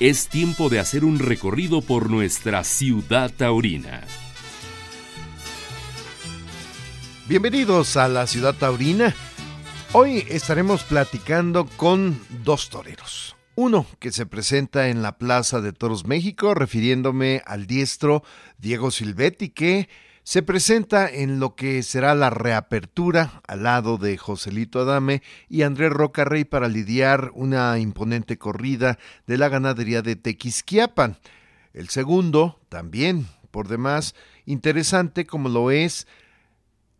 es tiempo de hacer un recorrido por nuestra ciudad taurina. Bienvenidos a la ciudad taurina. Hoy estaremos platicando con dos toreros. Uno que se presenta en la Plaza de Toros México, refiriéndome al diestro Diego Silvetti, que se presenta en lo que será la reapertura al lado de Joselito Adame y Andrés Rocarrey para lidiar una imponente corrida de la ganadería de Tequisquiapan. El segundo, también, por demás, interesante como lo es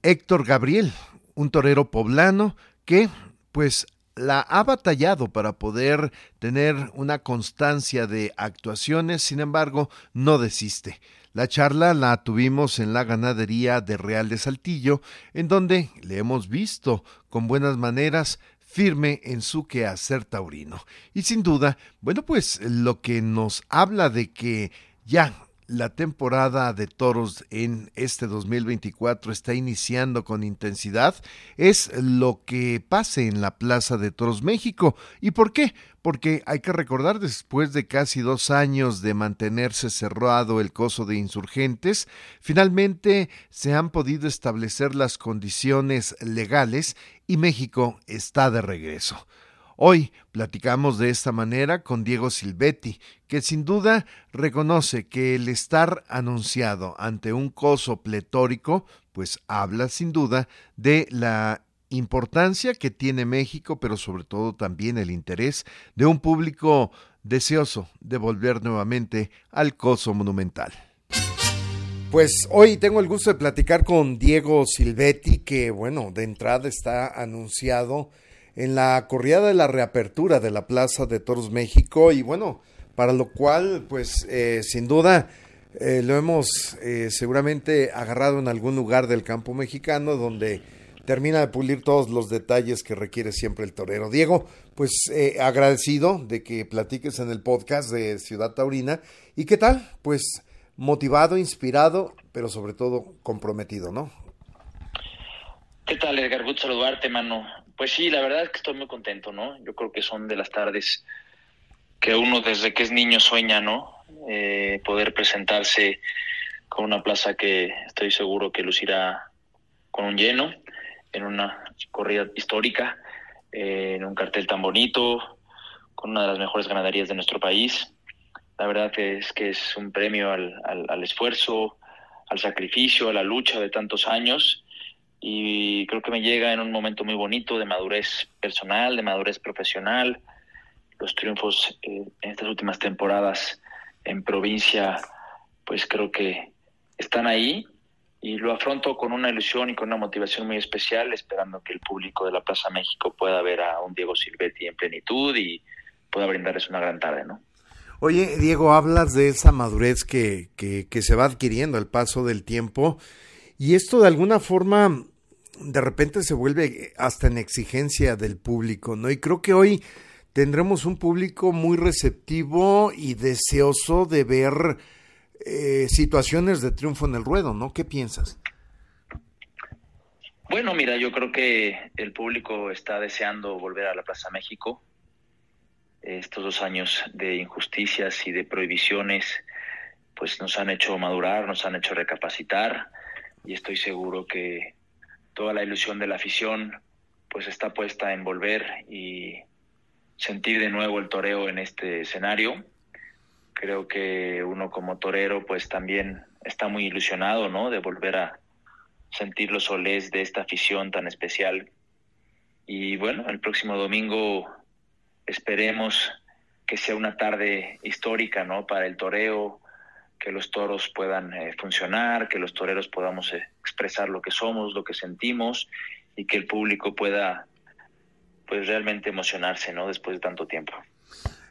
Héctor Gabriel, un torero poblano que, pues, la ha batallado para poder tener una constancia de actuaciones, sin embargo, no desiste. La charla la tuvimos en la ganadería de Real de Saltillo, en donde le hemos visto con buenas maneras firme en su quehacer taurino. Y sin duda, bueno, pues lo que nos habla de que ya la temporada de toros en este 2024 está iniciando con intensidad es lo que pase en la Plaza de Toros México. ¿Y por qué? Porque hay que recordar, después de casi dos años de mantenerse cerrado el coso de insurgentes, finalmente se han podido establecer las condiciones legales y México está de regreso. Hoy platicamos de esta manera con Diego Silvetti, que sin duda reconoce que el estar anunciado ante un coso pletórico, pues habla sin duda de la importancia que tiene México, pero sobre todo también el interés de un público deseoso de volver nuevamente al coso monumental. Pues hoy tengo el gusto de platicar con Diego Silvetti, que bueno, de entrada está anunciado en la corrida de la reapertura de la Plaza de Toros México y bueno, para lo cual pues eh, sin duda eh, lo hemos eh, seguramente agarrado en algún lugar del campo mexicano donde termina de pulir todos los detalles que requiere siempre el torero. Diego, pues agradecido de que platiques en el podcast de Ciudad Taurina y qué tal, pues motivado, inspirado, pero sobre todo comprometido, ¿no? ¿Qué tal, Edgar? Gusto saludarte, mano. Pues sí, la verdad es que estoy muy contento, ¿no? Yo creo que son de las tardes que uno desde que es niño sueña, ¿no? Eh, poder presentarse con una plaza que estoy seguro que lucirá con un lleno, en una corrida histórica, eh, en un cartel tan bonito, con una de las mejores ganaderías de nuestro país. La verdad es que es un premio al, al esfuerzo, al sacrificio, a la lucha de tantos años y creo que me llega en un momento muy bonito de madurez personal, de madurez profesional. Los triunfos eh, en estas últimas temporadas en provincia, pues creo que están ahí y lo afronto con una ilusión y con una motivación muy especial, esperando que el público de la Plaza México pueda ver a un Diego Silvetti en plenitud y pueda brindarles una gran tarde, ¿no? Oye, Diego, hablas de esa madurez que, que, que se va adquiriendo al paso del tiempo y esto de alguna forma de repente se vuelve hasta en exigencia del público, ¿no? Y creo que hoy tendremos un público muy receptivo y deseoso de ver eh, situaciones de triunfo en el ruedo, ¿no? ¿Qué piensas? Bueno, mira, yo creo que el público está deseando volver a la Plaza México. Estos dos años de injusticias y de prohibiciones, pues nos han hecho madurar, nos han hecho recapacitar y estoy seguro que toda la ilusión de la afición pues está puesta en volver y sentir de nuevo el toreo en este escenario. Creo que uno como torero pues también está muy ilusionado, ¿no? De volver a sentir los solés de esta afición tan especial. Y bueno, el próximo domingo esperemos que sea una tarde histórica, ¿no? Para el toreo, que los toros puedan eh, funcionar, que los toreros podamos eh, expresar lo que somos, lo que sentimos y que el público pueda pues realmente emocionarse, ¿no? Después de tanto tiempo.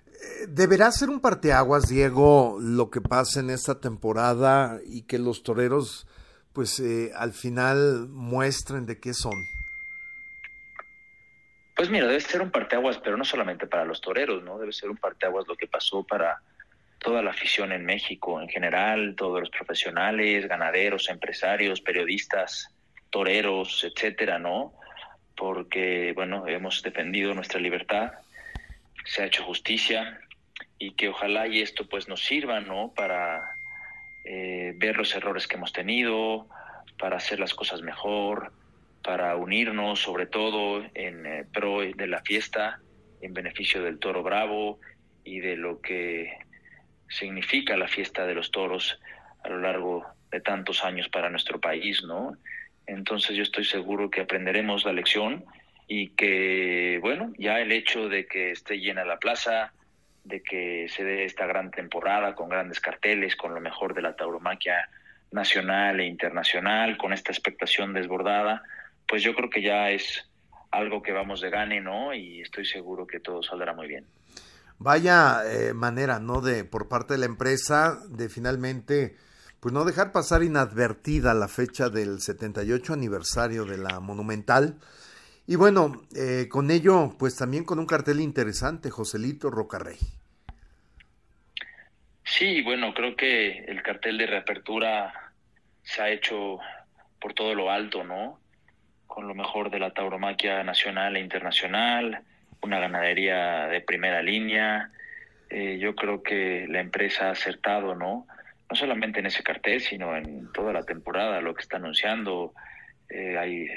Eh, ¿Deberá ser un parteaguas, Diego, lo que pasa en esta temporada y que los toreros, pues al final muestren de qué son? Pues mira, debe ser un parteaguas, pero no solamente para los toreros, ¿no? Debe ser un parteaguas lo que pasó para toda la afición en México en general, todos los profesionales, ganaderos, empresarios, periodistas, toreros, etcétera, ¿no? Porque, bueno, hemos defendido nuestra libertad, se ha hecho justicia y que ojalá y esto pues nos sirva, ¿no? Para eh, ver los errores que hemos tenido, para hacer las cosas mejor, para unirnos sobre todo en eh, pro de la fiesta, en beneficio del toro bravo y de lo que significa la fiesta de los toros a lo largo de tantos años para nuestro país, ¿no? Entonces yo estoy seguro que aprenderemos la lección y que, bueno, ya el hecho de que esté llena la plaza, de que se dé esta gran temporada con grandes carteles, con lo mejor de la tauromaquia nacional e internacional, con esta expectación desbordada, pues yo creo que ya es algo que vamos de gane, ¿no? Y estoy seguro que todo saldrá muy bien. Vaya eh, manera, ¿no? De por parte de la empresa de finalmente, pues no dejar pasar inadvertida la fecha del 78 aniversario de la Monumental. Y bueno, eh, con ello, pues también con un cartel interesante, Joselito Rocarrey. Sí, bueno, creo que el cartel de reapertura se ha hecho por todo lo alto, ¿no? Con lo mejor de la tauromaquia nacional e internacional, una ganadería de primera línea. Eh, yo creo que la empresa ha acertado, ¿no? No solamente en ese cartel, sino en toda la temporada, lo que está anunciando. Eh, hay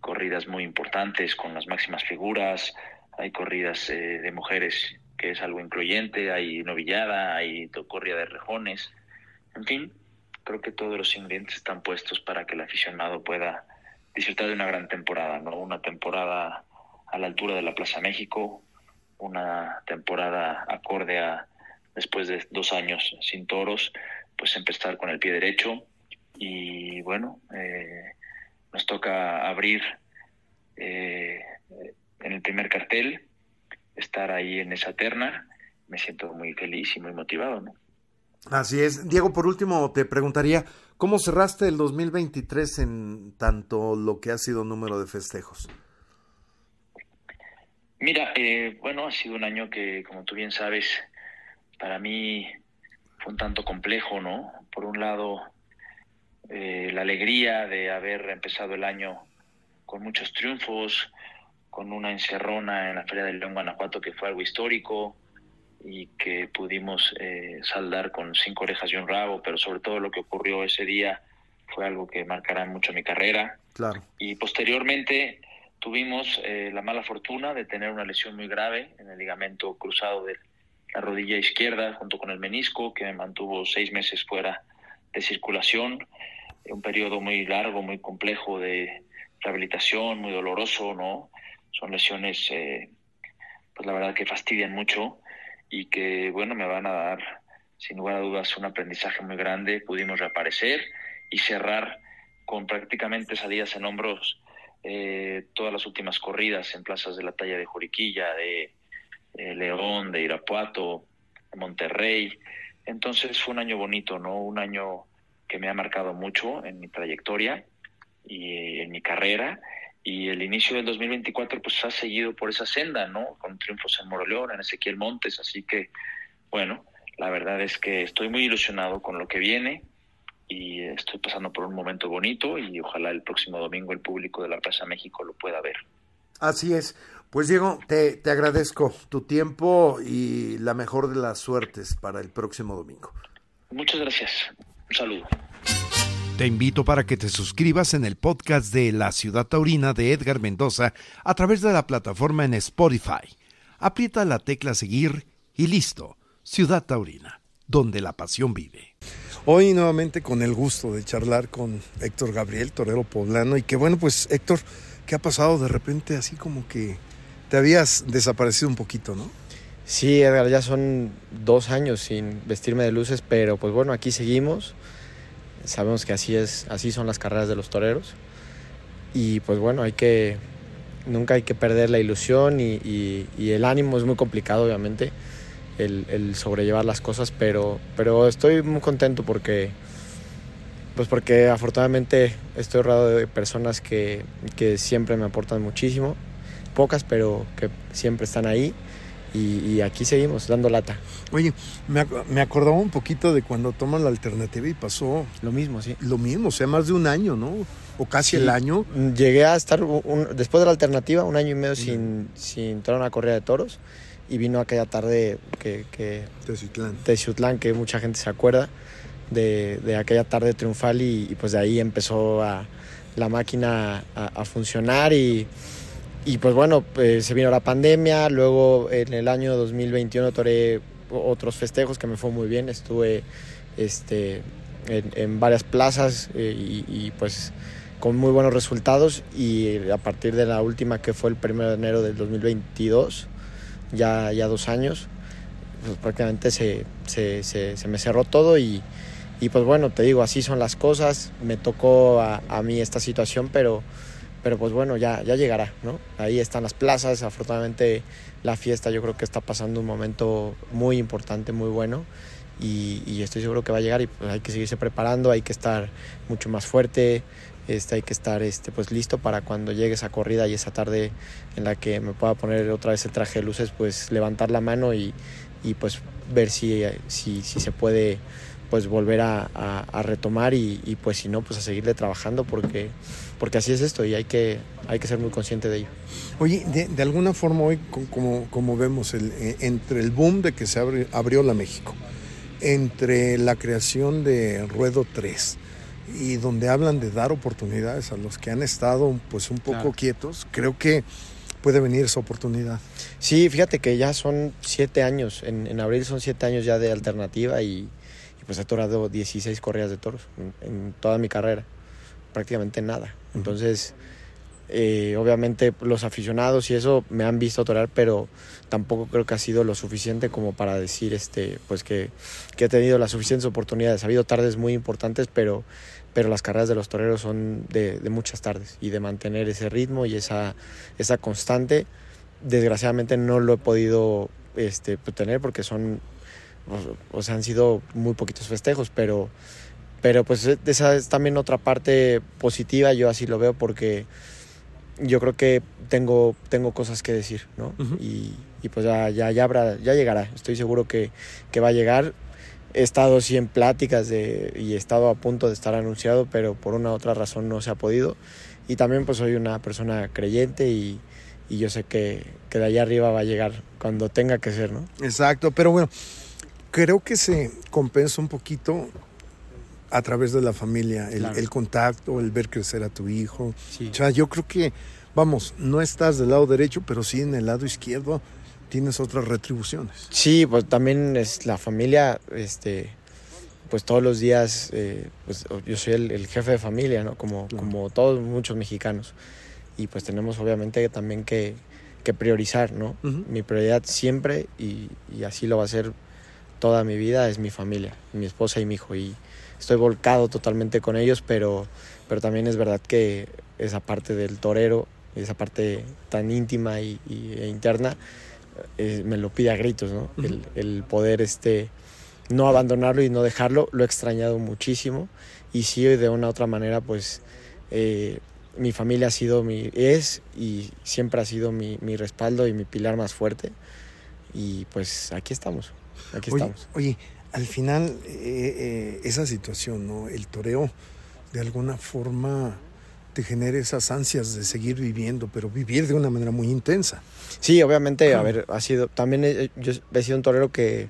corridas muy importantes con las máximas figuras, hay corridas eh, de mujeres que es algo incluyente, hay novillada, hay corrida de rejones, en fin, creo que todos los ingredientes están puestos para que el aficionado pueda disfrutar de una gran temporada, ¿no? Una temporada a la altura de la Plaza México, una temporada acorde a después de dos años sin toros, pues empezar con el pie derecho y bueno, eh, nos toca abrir eh, en el primer cartel estar ahí en esa terna, me siento muy feliz y muy motivado, ¿no? Así es. Diego, por último, te preguntaría, ¿cómo cerraste el 2023 en tanto lo que ha sido número de festejos? Mira, eh, bueno, ha sido un año que, como tú bien sabes, para mí fue un tanto complejo, ¿no? Por un lado, eh, la alegría de haber empezado el año con muchos triunfos, con una encerrona en la Feria del León, Guanajuato, que fue algo histórico y que pudimos eh, saldar con cinco orejas y un rabo, pero sobre todo lo que ocurrió ese día fue algo que marcará mucho mi carrera. Claro. Y posteriormente tuvimos eh, la mala fortuna de tener una lesión muy grave en el ligamento cruzado de la rodilla izquierda junto con el menisco, que me mantuvo seis meses fuera de circulación, un periodo muy largo, muy complejo de rehabilitación, muy doloroso, ¿no? son lesiones, eh, pues la verdad que fastidian mucho y que, bueno, me van a dar, sin lugar a dudas, un aprendizaje muy grande. Pudimos reaparecer y cerrar con prácticamente salidas en hombros eh, todas las últimas corridas en plazas de la talla de Juriquilla, de León, de Irapuato, de Monterrey. Entonces fue un año bonito, ¿no? Un año que me ha marcado mucho en mi trayectoria y en mi carrera y el inicio del 2024 pues ha seguido por esa senda, ¿no? Con triunfos en Moroleón, en Ezequiel Montes, así que bueno, la verdad es que estoy muy ilusionado con lo que viene y estoy pasando por un momento bonito y ojalá el próximo domingo el público de la Plaza México lo pueda ver. Así es. Pues Diego, te, te agradezco tu tiempo y la mejor de las suertes para el próximo domingo. Muchas gracias. Un saludo. Te invito para que te suscribas en el podcast de La Ciudad Taurina de Edgar Mendoza a través de la plataforma en Spotify. Aprieta la tecla seguir y listo. Ciudad Taurina, donde la pasión vive. Hoy nuevamente con el gusto de charlar con Héctor Gabriel, torero poblano, y que bueno, pues Héctor, ¿qué ha pasado de repente así como que te habías desaparecido un poquito, ¿no? Sí, Edgar, ya son dos años sin vestirme de luces, pero pues bueno, aquí seguimos sabemos que así es, así son las carreras de los toreros. Y pues bueno, hay que, nunca hay que perder la ilusión y, el ánimo es muy complicado, obviamente, el, sobrellevar las cosas, pero, pero estoy muy contento porque, pues porque afortunadamente estoy rodeado de personas que, que siempre me aportan muchísimo, pocas, pero que siempre están ahí y, aquí seguimos dando lata. Oye, me, me, acordaba un poquito de cuando toman la alternativa y pasó. Lo mismo, sí. Lo mismo, o sea, más de un año, ¿no? O casi el año. Llegué a estar, después de la alternativa, un año y medio sin, sin entrar a una corrida de toros. Y vino aquella tarde que... que Teciutlán. que mucha gente se acuerda de, de aquella tarde triunfal y, pues de ahí empezó a, la máquina a, funcionar y, y, pues bueno, pues se vino la pandemia, luego en el año 2021 toré otros festejos que me fue muy bien, estuve este, en, varias plazas eh, y, y, pues con muy buenos resultados y a partir de la última que fue el 1 de enero del 2022 ya, ya dos años, pues prácticamente se, se, se, me cerró todo y, y, pues bueno, te digo, así son las cosas, me tocó a, a, mí esta situación, pero, pero pues bueno, ya, ya llegará, ¿no? Ahí están las plazas, afortunadamente la fiesta yo creo que está pasando un momento muy importante, muy bueno. Y, estoy seguro que va a llegar y pues hay que seguirse preparando, hay que estar mucho más fuerte, este, hay que estar este, pues listo para cuando llegue esa corrida y esa tarde en la que me pueda poner otra vez el traje de luces, pues levantar la mano y, y pues ver si, si, si, se puede pues volver a, a, retomar y, y, pues si no, pues a seguirle trabajando porque, porque así es esto y hay que, hay que ser muy consciente de ello. Oye, de, alguna forma hoy, como, como vemos, el, eh, entre el boom de que se abrió, abrió la México, entre la creación de Ruedo 3, y donde hablan de dar oportunidades a los que han estado pues un poco quietos, creo que puede venir esa oportunidad. Sí, fíjate que ya son siete años, en, en abril son siete años ya de alternativa y, pues he torado 16 corridas de toros en, toda mi carrera, prácticamente nada. Entonces, eh, obviamente los aficionados y eso me han visto torar, pero tampoco creo que ha sido lo suficiente como para decir este, pues que, que he tenido las suficientes oportunidades. Ha habido tardes muy importantes, pero pero las carreras de los toreros son de, muchas tardes y de mantener ese ritmo y esa, esa constante. Desgraciadamente no lo he podido este, pues, tener porque son, o, sea, han sido muy poquitos festejos, pero, pero pues esa es también otra parte positiva, yo así lo veo porque yo creo que tengo, tengo cosas que decir, ¿no? y, y, pues ya, ya, ya, habrá, ya llegará, estoy seguro que, que va a llegar he estado sí en pláticas de, y he estado a punto de estar anunciado, pero por una u otra razón no se ha podido. Y también pues soy una persona creyente y, y yo sé que, que, de allá arriba va a llegar cuando tenga que ser, ¿no? Exacto, pero bueno, creo que se compensa un poquito a través de la familia, el, el contacto, el ver crecer a tu hijo. O sea, yo creo que, vamos, no estás del lado derecho, pero sí en el lado izquierdo tienes otras retribuciones. Sí, pues también es la familia, este, pues todos los días, eh, pues yo soy el, jefe de familia, ¿no? Como, como todos muchos mexicanos. Y pues tenemos obviamente también que, que priorizar, ¿no? Mi prioridad siempre, y, y, así lo va a ser toda mi vida, es mi familia, mi esposa y mi hijo. Y estoy volcado totalmente con ellos, pero, pero también es verdad que esa parte del torero, esa parte tan íntima y, y e interna, eh, me lo pide a gritos, ¿no? el, poder este, no abandonarlo y no dejarlo, lo he extrañado muchísimo y sí, de una u otra manera, pues eh, mi familia ha sido mi, es y siempre ha sido mi, mi, respaldo y mi pilar más fuerte y pues aquí estamos, aquí oye, estamos. Oye, al final eh, esa situación, ¿no? El toreo de alguna forma te genere esas ansias de seguir viviendo, pero vivir de una manera muy intensa. Sí, obviamente, a ver, ha sido, también he, yo he sido un torero que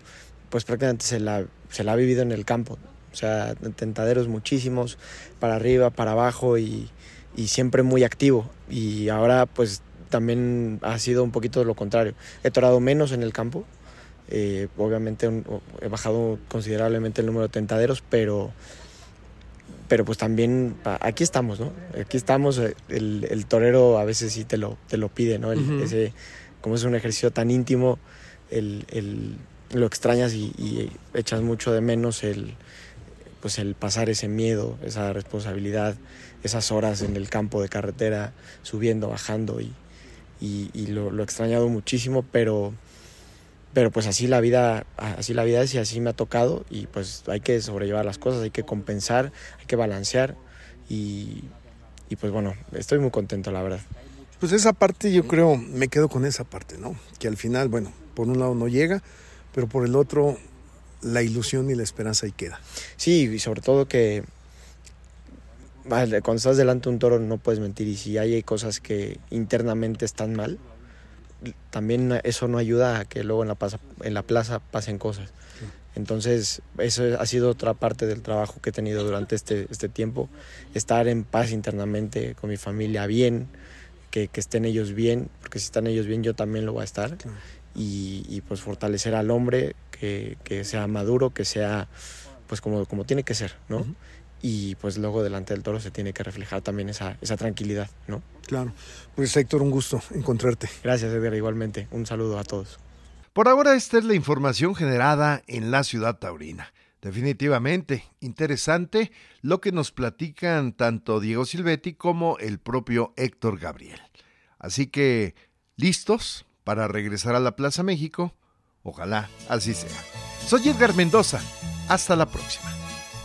pues prácticamente se la, se la ha vivido en el campo, o sea, tentaderos muchísimos, para arriba, para abajo y, y siempre muy activo. Y ahora pues también ha sido un poquito lo contrario. He torado menos en el campo, eh, obviamente he bajado considerablemente el número de tentaderos, pero pero pues también aquí estamos, ¿no? Aquí estamos, eh, el, el, torero a veces sí te lo, te lo pide, ¿no? ese, como es un ejercicio tan íntimo, el, el, lo extrañas y, y, echas mucho de menos el, pues el pasar ese miedo, esa responsabilidad, esas horas en el campo de carretera, subiendo, bajando y, y, y lo, lo he extrañado muchísimo, pero pero pues así la vida así la vida es y así me ha tocado y pues hay que sobrellevar las cosas hay que compensar hay que balancear y, y pues bueno estoy muy contento la verdad. Pues esa parte yo creo me quedo con esa parte no que al final bueno por un lado no llega pero por el otro la ilusión y la esperanza ahí queda. Sí y sobre todo que cuando estás delante de un toro no puedes mentir y si hay cosas que internamente están mal también eso no ayuda a que luego en la, plaza, en la plaza pasen cosas. Entonces, eso ha sido otra parte del trabajo que he tenido durante este, este tiempo, estar en paz internamente con mi familia bien, que, que estén ellos bien, porque si están ellos bien yo también lo voy a estar, y, y, pues fortalecer al hombre, que, que, sea maduro, que sea pues como, como tiene que ser, ¿no? Y pues luego delante del toro se tiene que reflejar también esa, esa tranquilidad, ¿no? Claro. Pues Héctor, un gusto encontrarte. Gracias, Edgar, igualmente. Un saludo a todos. Por ahora esta es la información generada en la ciudad taurina. Definitivamente interesante lo que nos platican tanto Diego Silvetti como el propio Héctor Gabriel. Así que, ¿listos para regresar a la Plaza México? Ojalá así sea. Soy Edgar Mendoza. Hasta la próxima.